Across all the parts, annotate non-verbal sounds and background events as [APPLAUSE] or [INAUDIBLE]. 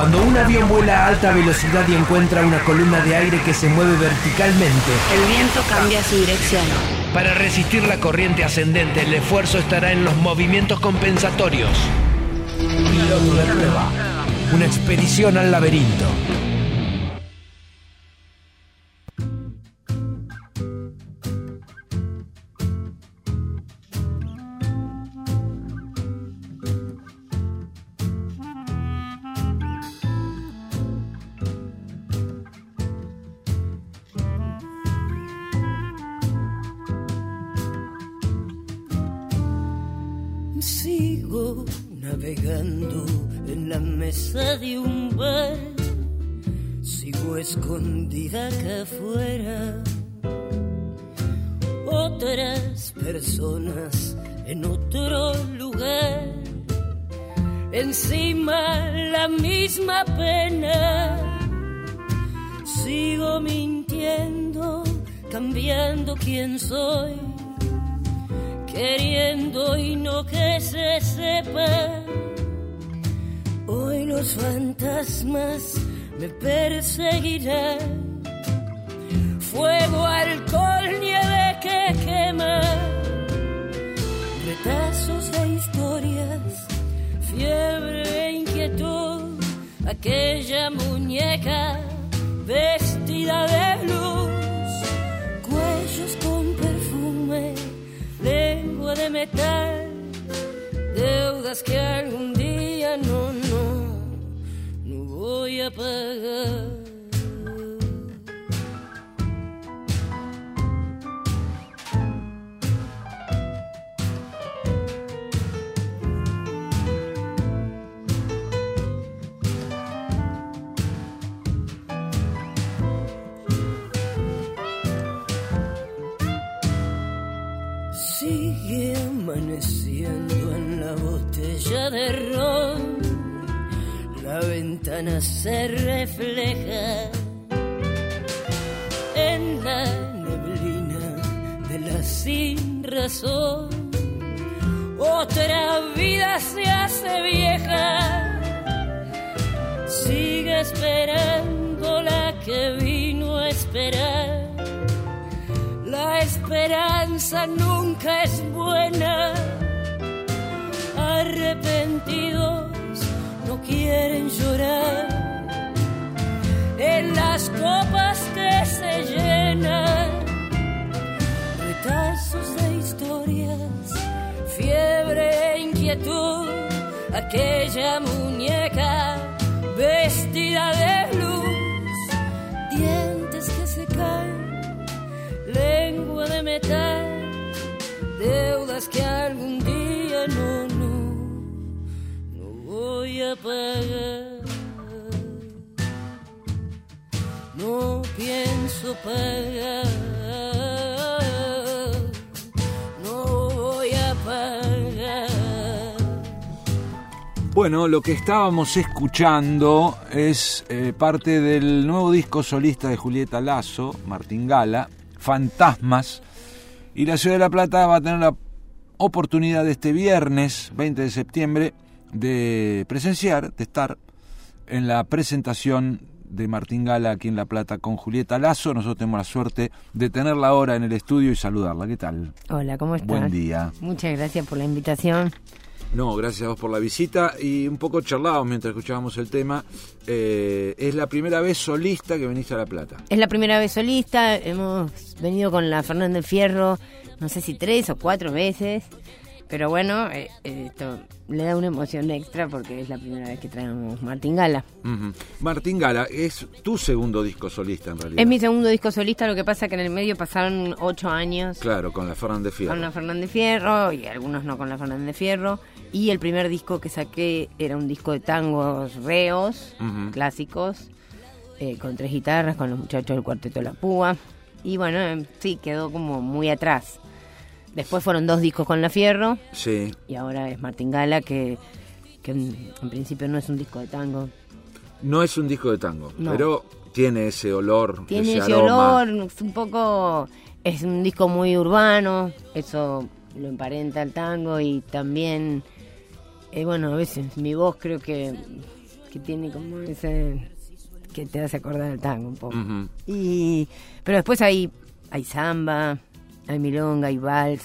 Cuando un avión vuela a alta velocidad y encuentra una columna de aire que se mueve verticalmente, El viento cambia su dirección. para resistir la corriente ascendente, el esfuerzo estará en los movimientos compensatorios. Piloto de prueba. Una expedición al laberinto. Sigo navegando en la mesa de un bar. Sigo escondida acá afuera. Otras personas en otro lugar. Encima la misma pena. Sigo mintiendo, cambiando quién soy queriendo y no que se sepa. Hoy los fantasmas me perseguirán. Fuego, alcohol, nieve que quema. Retazos de historias, fiebre e inquietud. Aquella muñeca vestida de luz, de metal, deudas que algún día no, no, no voy a pagar. Se refleja en la neblina de la sin razón. Otra vida se hace vieja. Sigue esperando la que vino a esperar. La esperanza nunca es buena. Arrepentidos no quieren llorar. En las copas que se llenan, retazos de historias, fiebre e inquietud. Aquella muñeca vestida de luz, dientes que se caen lengua de metal, deudas que algún No pienso pagar, no voy a pagar. Bueno, lo que estábamos escuchando es eh, parte del nuevo disco solista de Julieta Lazo, Martín Gala, Fantasmas. Y la Ciudad de La Plata va a tener la oportunidad de este viernes 20 de septiembre de presenciar, de estar en la presentación de Martín Gala aquí en La Plata con Julieta Lazo. Nosotros tenemos la suerte de tenerla ahora en el estudio y saludarla. ¿Qué tal? Hola, ¿cómo estás? Buen día. Muchas gracias por la invitación. No, gracias a vos por la visita y un poco charlábamos mientras escuchábamos el tema. Eh, es la primera vez solista que venís a La Plata. Es la primera vez solista, hemos venido con la Fernández Fierro, no sé si tres o cuatro veces, pero bueno, eh, eh, esto le da una emoción extra porque es la primera vez que traemos Martín Gala. Martín Gala, es tu segundo disco solista en realidad. Es mi segundo disco solista, lo que pasa que en el medio pasaron ocho años Claro, con la Fernández Fierro. con la Fernández Fierro y algunos no con la Fernández Fierro. Y el primer disco que saqué era un disco de tangos reos, clásicos, eh, con tres guitarras, con los muchachos del Cuarteto La Púa. Y bueno, eh, sí, quedó como muy atrás. Después fueron dos discos con La Fierro Sí, y ahora es Martín Gala, que, que en, en principio no es un disco de tango. no es un disco de tango, No. pero tiene ese olor, Tiene ese, ese aroma. olor, es un poco. Es un disco muy urbano, eso lo emparenta al tango y también. eh, bueno, a veces mi voz creo que que tiene como ese que te hace acordar al tango un poco. Y pero después hay hay samba, hay milonga, hay vals.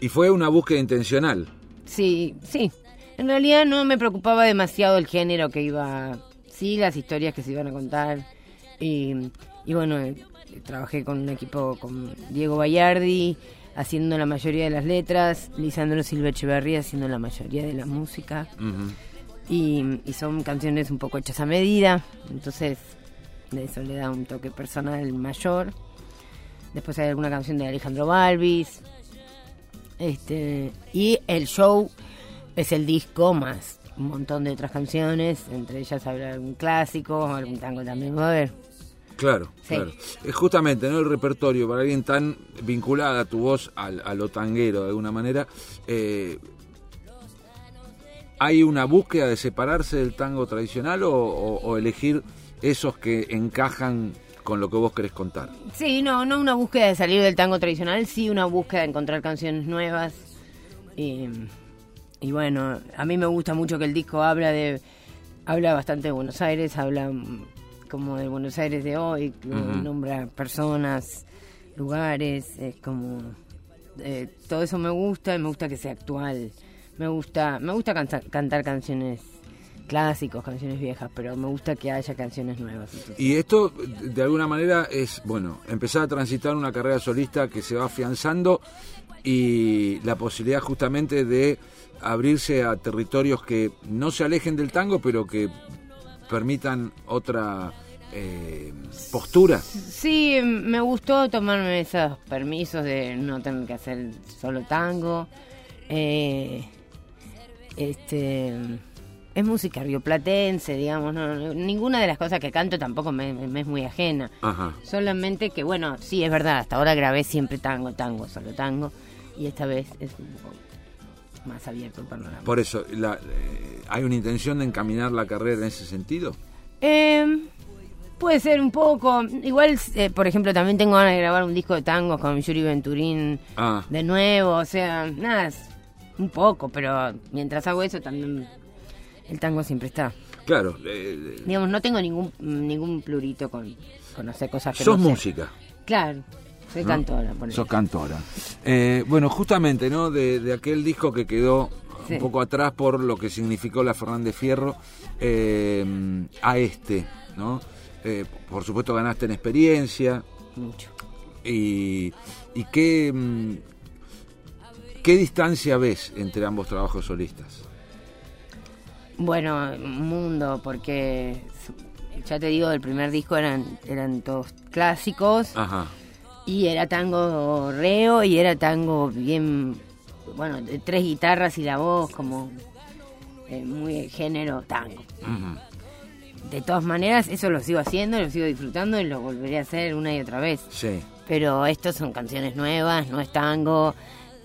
Y fue una búsqueda intencional. Sí, sí. En realidad no me preocupaba demasiado el género que iba, sí, las historias que se iban a contar. Y, y bueno, eh, trabajé con un equipo con Diego Bayardi haciendo la mayoría de las letras, Lisandro Silva Echeverría haciendo la mayoría de la música. Y, y son canciones un poco hechas a medida, entonces de eso le da un toque personal mayor. Después hay alguna canción de Alejandro Balvis. Este, y el show es el disco más un montón de otras canciones, entre ellas habrá algún clásico, algún tango también va a haber. Claro, Sí. claro. Es justamente, ¿no? El repertorio, para alguien tan vinculada tu voz al- a, lo tanguero de alguna manera, eh, ¿hay una búsqueda de separarse del tango tradicional o, o- o elegir esos que encajan con lo que vos querés contar? Sí, no, no una búsqueda de salir del tango tradicional, sí una búsqueda de encontrar canciones nuevas. Y, y bueno, a mí me gusta mucho que el disco habla de habla bastante de Buenos Aires, habla como de Buenos Aires de hoy, Ujú. nombra personas, lugares, es como eh, todo eso me gusta, y me gusta que sea actual. Me gusta, me gusta canta- cantar canciones clásicos, canciones viejas, pero me gusta que haya canciones nuevas. entonces- Y esto, de alguna manera, es, bueno, empezar a transitar una carrera solista que se va afianzando y la posibilidad justamente de abrirse a territorios que no se alejen del tango, pero que permitan otra eh, postura. Sí, me gustó tomarme esos permisos de no tener que hacer solo tango. Eh, este es música rioplatense, digamos, no, no- ninguna de las cosas que canto tampoco me, me es muy ajena. Ajá. Solamente que, bueno, sí, es verdad, hasta ahora grabé siempre tango, tango, solo tango, y esta vez es un poco más abierto el panorama. Por eso, la- eh, ¿hay una intención de encaminar la carrera en ese sentido? Eh, puede ser un poco. Igual, eh, por ejemplo, también tengo ganas de grabar un disco de tangos con Yuri Venturín Ah, de nuevo. O sea, nada, un poco, pero mientras hago eso también el tango siempre está. claro. eh, Digamos, no tengo ningún ningún plurito con, con hacer cosas que sos no sé. música. Claro, soy ¿no? cantora. ponele. Sos cantora. Eh, bueno, justamente, ¿no? De, de aquel disco que quedó Sí. un poco atrás por lo que significó la Fernández Fierro eh, a este, ¿no? Eh, por supuesto ganaste en experiencia Mucho. y, y qué, mm, qué distancia ves entre ambos trabajos solistas. Bueno, un mundo, porque ya te digo, el primer disco eran, eran todos clásicos. Ajá. Y era tango reo y era tango bien, bueno, de tres guitarras y la voz como eh, muy género tango. De todas maneras, eso lo sigo haciendo, lo sigo disfrutando y lo volveré a hacer una y otra vez. Sí. Pero estos son canciones nuevas, no es tango.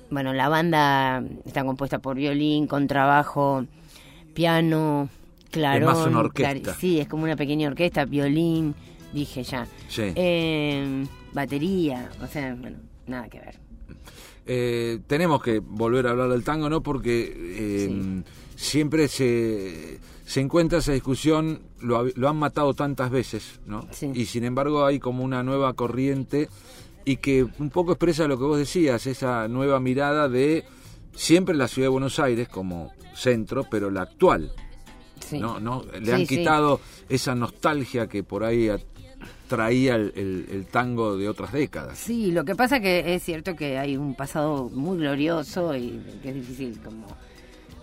Bueno, la banda está compuesta por violín, contrabajo, piano, clarón. más una orquesta. sí, es como una pequeña orquesta, violín, dije ya. Sí. Eh, batería, o sea, bueno, nada que ver. Eh, tenemos que volver a hablar del tango, ¿no? Porque eh, siempre se, se encuentra esa discusión, lo, lo han matado tantas veces, ¿no? Sí. Y sin embargo hay como una nueva corriente y que un poco expresa lo que vos decías, esa nueva mirada de siempre la ciudad de Buenos Aires como centro, pero la actual, Sí. ¿no? ¿no? Le Sí, han sí. quitado esa nostalgia que por ahí traía el, el- el tango de otras décadas. Sí, lo que pasa que es cierto que hay un pasado muy glorioso y que es difícil como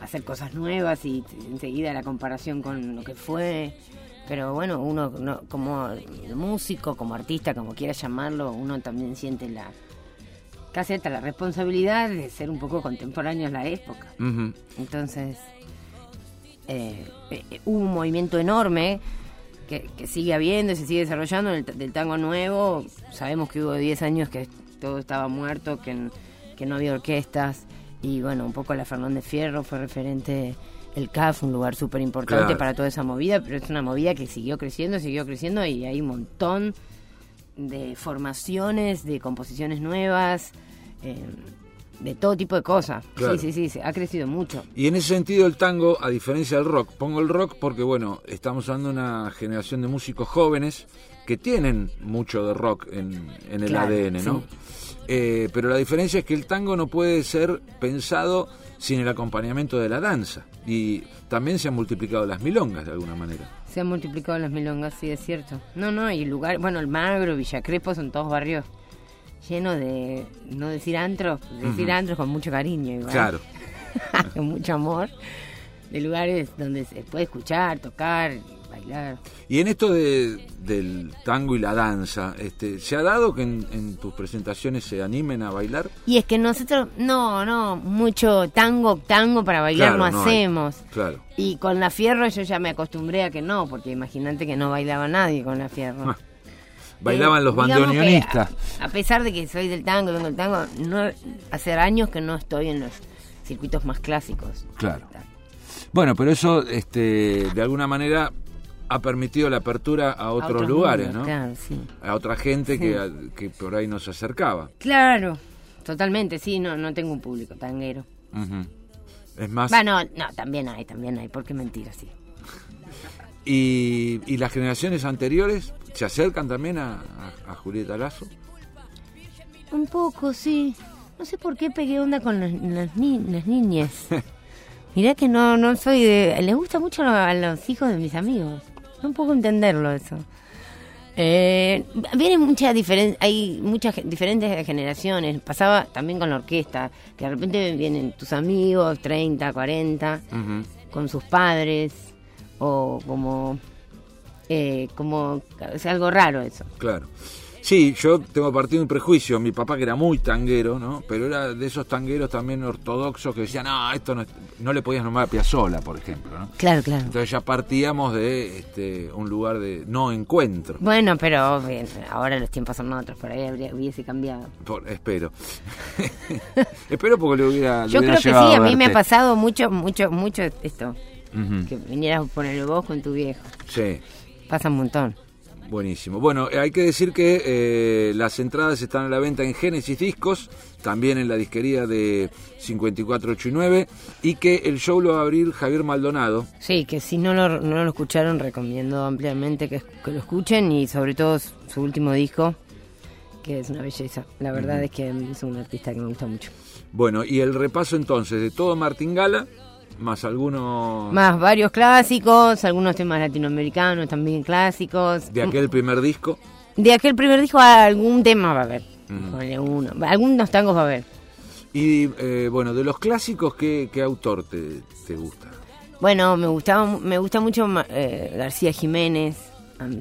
hacer cosas nuevas y enseguida la comparación con lo que fue. Pero bueno, uno no- como músico, como artista, como quiera llamarlo, uno también siente la casi hasta la responsabilidad de ser un poco contemporáneo a la época. Entonces, eh, eh, eh, hubo un movimiento enorme que, que sigue habiendo y se sigue desarrollando del, del tango nuevo. Sabemos que hubo 10 años que todo estaba muerto, que, que no había orquestas. Y bueno, un poco la Fernández Fierro fue referente, el CAF, un lugar súper importante Claro. para toda esa movida, pero es una movida que siguió creciendo, siguió creciendo y hay un montón de formaciones, de composiciones nuevas. Eh, de todo tipo de cosas. Claro. Sí, sí, sí, ha crecido mucho. Y en ese sentido el tango, a diferencia del rock, pongo el rock porque, bueno, estamos hablando de una generación de músicos jóvenes que tienen mucho de rock en, en el Claro, ADN, ¿no? Eh, pero la diferencia es que el tango no puede ser pensado sin el acompañamiento de la danza. Y también se han multiplicado las milongas de alguna manera. Se han multiplicado las milongas, sí, es cierto. No, no, y lugar, bueno, el Magro, Villa Crespo son todos barrios llenos de, no decir antros, decir antros con mucho cariño, igual. Claro. [LAUGHS] con mucho amor, de lugares donde se puede escuchar, tocar, bailar. Y en esto de, del tango y la danza, este, ¿se ha dado que en, en tus presentaciones se animen a bailar? Y es que nosotros, no, no, mucho tango, tango para bailar Claro, no, no hay. hacemos. Claro. Y con la fierro yo ya me acostumbré a que no, porque imagínate que no bailaba nadie con la fierro. [LAUGHS] Bailaban los bandoneonistas. A, a pesar de que soy del tango, vengo del tango, no, hace años que no estoy en los circuitos más clásicos. Claro. Bueno, pero eso, este, de alguna manera, ha permitido la apertura a A otros, lugares, mundos, ¿no? Claro, sí. A otra gente que, a- que por ahí no se acercaba. Claro, totalmente, sí, no, no tengo un público tanguero. Es más, Bueno, no, también hay, también hay, ¿por qué mentir así? Y, y las generaciones anteriores se acercan también a, a- a Julieta Lazo. Un poco, sí. No sé por qué pegué onda con las, las, ni- las niñas. [LAUGHS] Mirá que no, no soy de... Les gusta mucho a los hijos de mis amigos. No puedo entenderlo eso. Eh, vienen muchas diferen hay muchas diferentes generaciones. Pasaba también con la orquesta, que de repente vienen tus amigos, 30, 40, Ujú. con sus padres, o como... Eh, como... Es algo raro eso. Claro. Sí, yo tengo partido un prejuicio. Mi papá que era muy tanguero, ¿no? Pero era de esos tangueros también ortodoxos que decían, no, esto no, es-". no le podías nombrar a Piazzolla, por ejemplo, ¿no? Claro, claro. Entonces ya partíamos de este, un lugar de no encuentro. Bueno, pero bien, ahora los tiempos son otros, por ahí habría, hubiese cambiado. Por- espero. [LAUGHS] espero porque le hubiera. Yo hubiera creo que sí, llevado a mí me ha pasado mucho, mucho, mucho esto. Que vinieras a poner vos con tu viejo. Sí, Pasa un montón. buenísimo. Bueno, eh, hay que decir que eh, las entradas están a la venta en Génesis Discos, también en la disquería de 5489, y que el show lo va a abrir Javier Maldonado. Sí, que si no lo, no lo escucharon, recomiendo ampliamente que, que lo escuchen y sobre todo su su último disco, que es una belleza. La verdad es que es un artista que me gusta mucho. Bueno, y el repaso entonces de todo Martín Gala, más algunos Más varios clásicos, algunos temas latinoamericanos también clásicos. de aquel primer disco. De aquel primer disco algún tema va a haber. Uno. Algunos tangos va a haber. Y eh, bueno, de los clásicos, ¿qué, qué autor te, te gusta? Bueno, me gustaba, me gusta mucho eh, García Jiménez.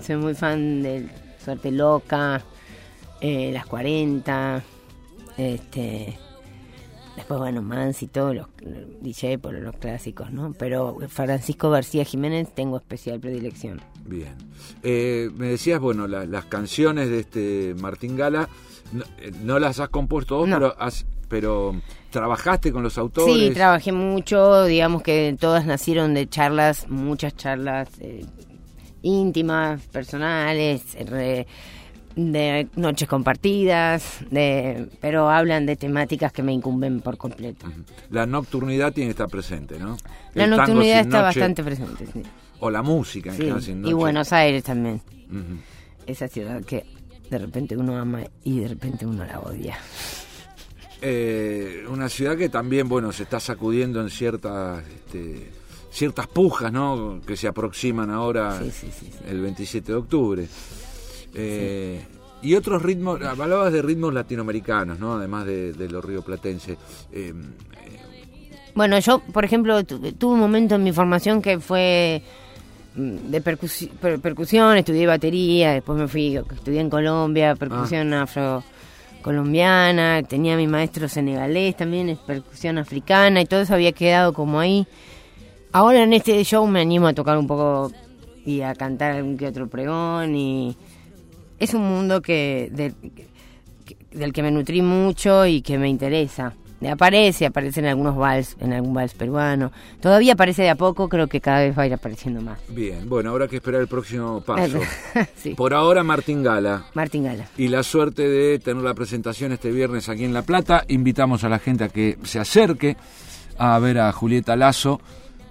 Soy muy fan de Suerte Loca, eh, Las 40, este, después bueno Mans y todos los DJ por los clásicos, ¿no? Pero Francisco García Jiménez tengo especial predilección. Bien. Eh, me decías, bueno, la- las canciones de este Martín Gala, no, eh, no las has compuesto vos, No. pero, has- pero trabajaste con los autores. Sí, trabajé mucho, digamos que todas nacieron de charlas, muchas charlas eh, íntimas, personales, re- de noches compartidas, de, pero hablan de temáticas que me incumben por completo. La nocturnidad tiene que estar presente, ¿no? La El nocturnidad está noche, bastante presente, sí. O la música en Sí, general sin noche. Y Buenos Aires también, esa ciudad que de repente uno ama y de repente uno la odia. Eh, una ciudad que también, bueno, se está sacudiendo en ciertas, este, ciertas pujas, ¿no? Que se aproximan ahora sí. el 27 de octubre. Eh, Y otros ritmos, hablabas de ritmos latinoamericanos, ¿no? Además de, de los rioplatenses. Eh, Bueno, yo, por ejemplo, tu- tuve un momento en mi formación que fue mm, de percusi- per- percusión, estudié batería, después me fui, estudié en Colombia, percusión afro-colombiana, tenía mi maestro senegalés también, es percusión africana y todo eso había quedado como ahí. Ahora en este show me animo a tocar un poco y a cantar algún que otro pregón y es un mundo que, del- que- del que me nutrí mucho y que me interesa. aparece, aparece en algunos vals, en algún vals peruano. Todavía aparece de a poco, creo que cada vez va a ir apareciendo más. Bien, bueno, habrá que esperar el próximo paso. [LAUGHS] sí. Por ahora, Martín Gala. Martín Gala. Y la suerte de tener la presentación este viernes aquí en La Plata. Invitamos a la gente a que se acerque a ver a Julieta Lazo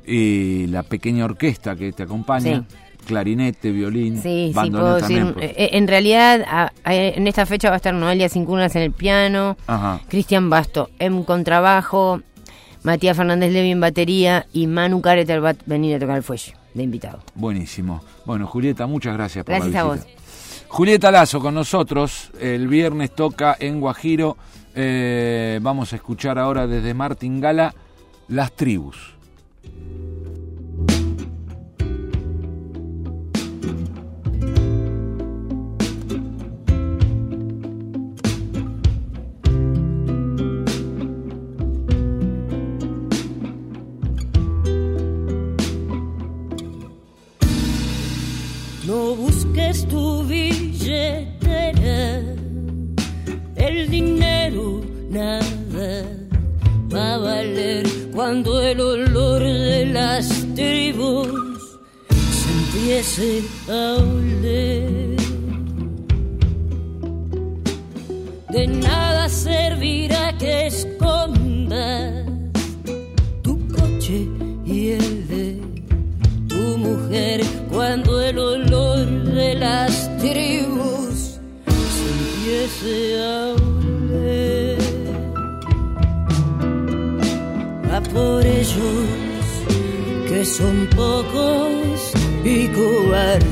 y la pequeña orquesta que te acompaña. Sí. Clarinete, violín, Sí, decir. también. pues. eh, En realidad, a- a- en esta fecha va a estar Noelia Cincunas en el piano. Cristian Basto en contrabajo, Matías Fernández Levi en batería y Manu Careter va a venir a tocar el fuelle de invitado. Buenísimo. Bueno, Julieta, muchas gracias por Gracias la a visita. Julieta Lazo con nosotros. El viernes toca en Guajiro. Eh, vamos a escuchar ahora desde Martín Gala Las Tribus. Que son pocos y cobardes.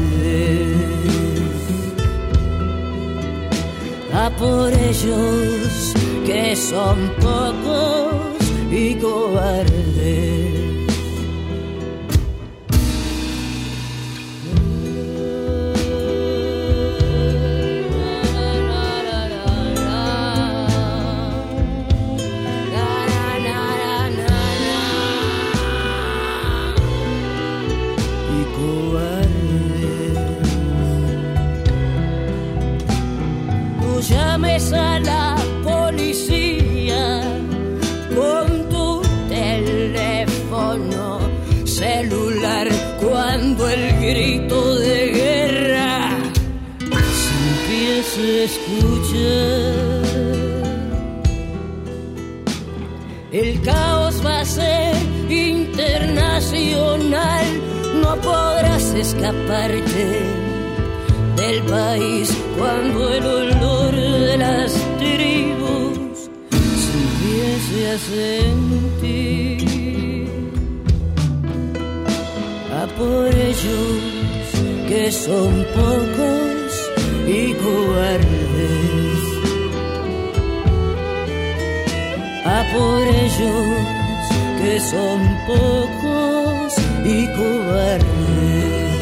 A por ellos que son pocos y cobardes. El caos va a ser internacional, no podrás escaparte del país cuando el olor de las tribus se empiece a sentir. A por ellos que son pocos y cobardes. Por ellos que son pocos y cobardes.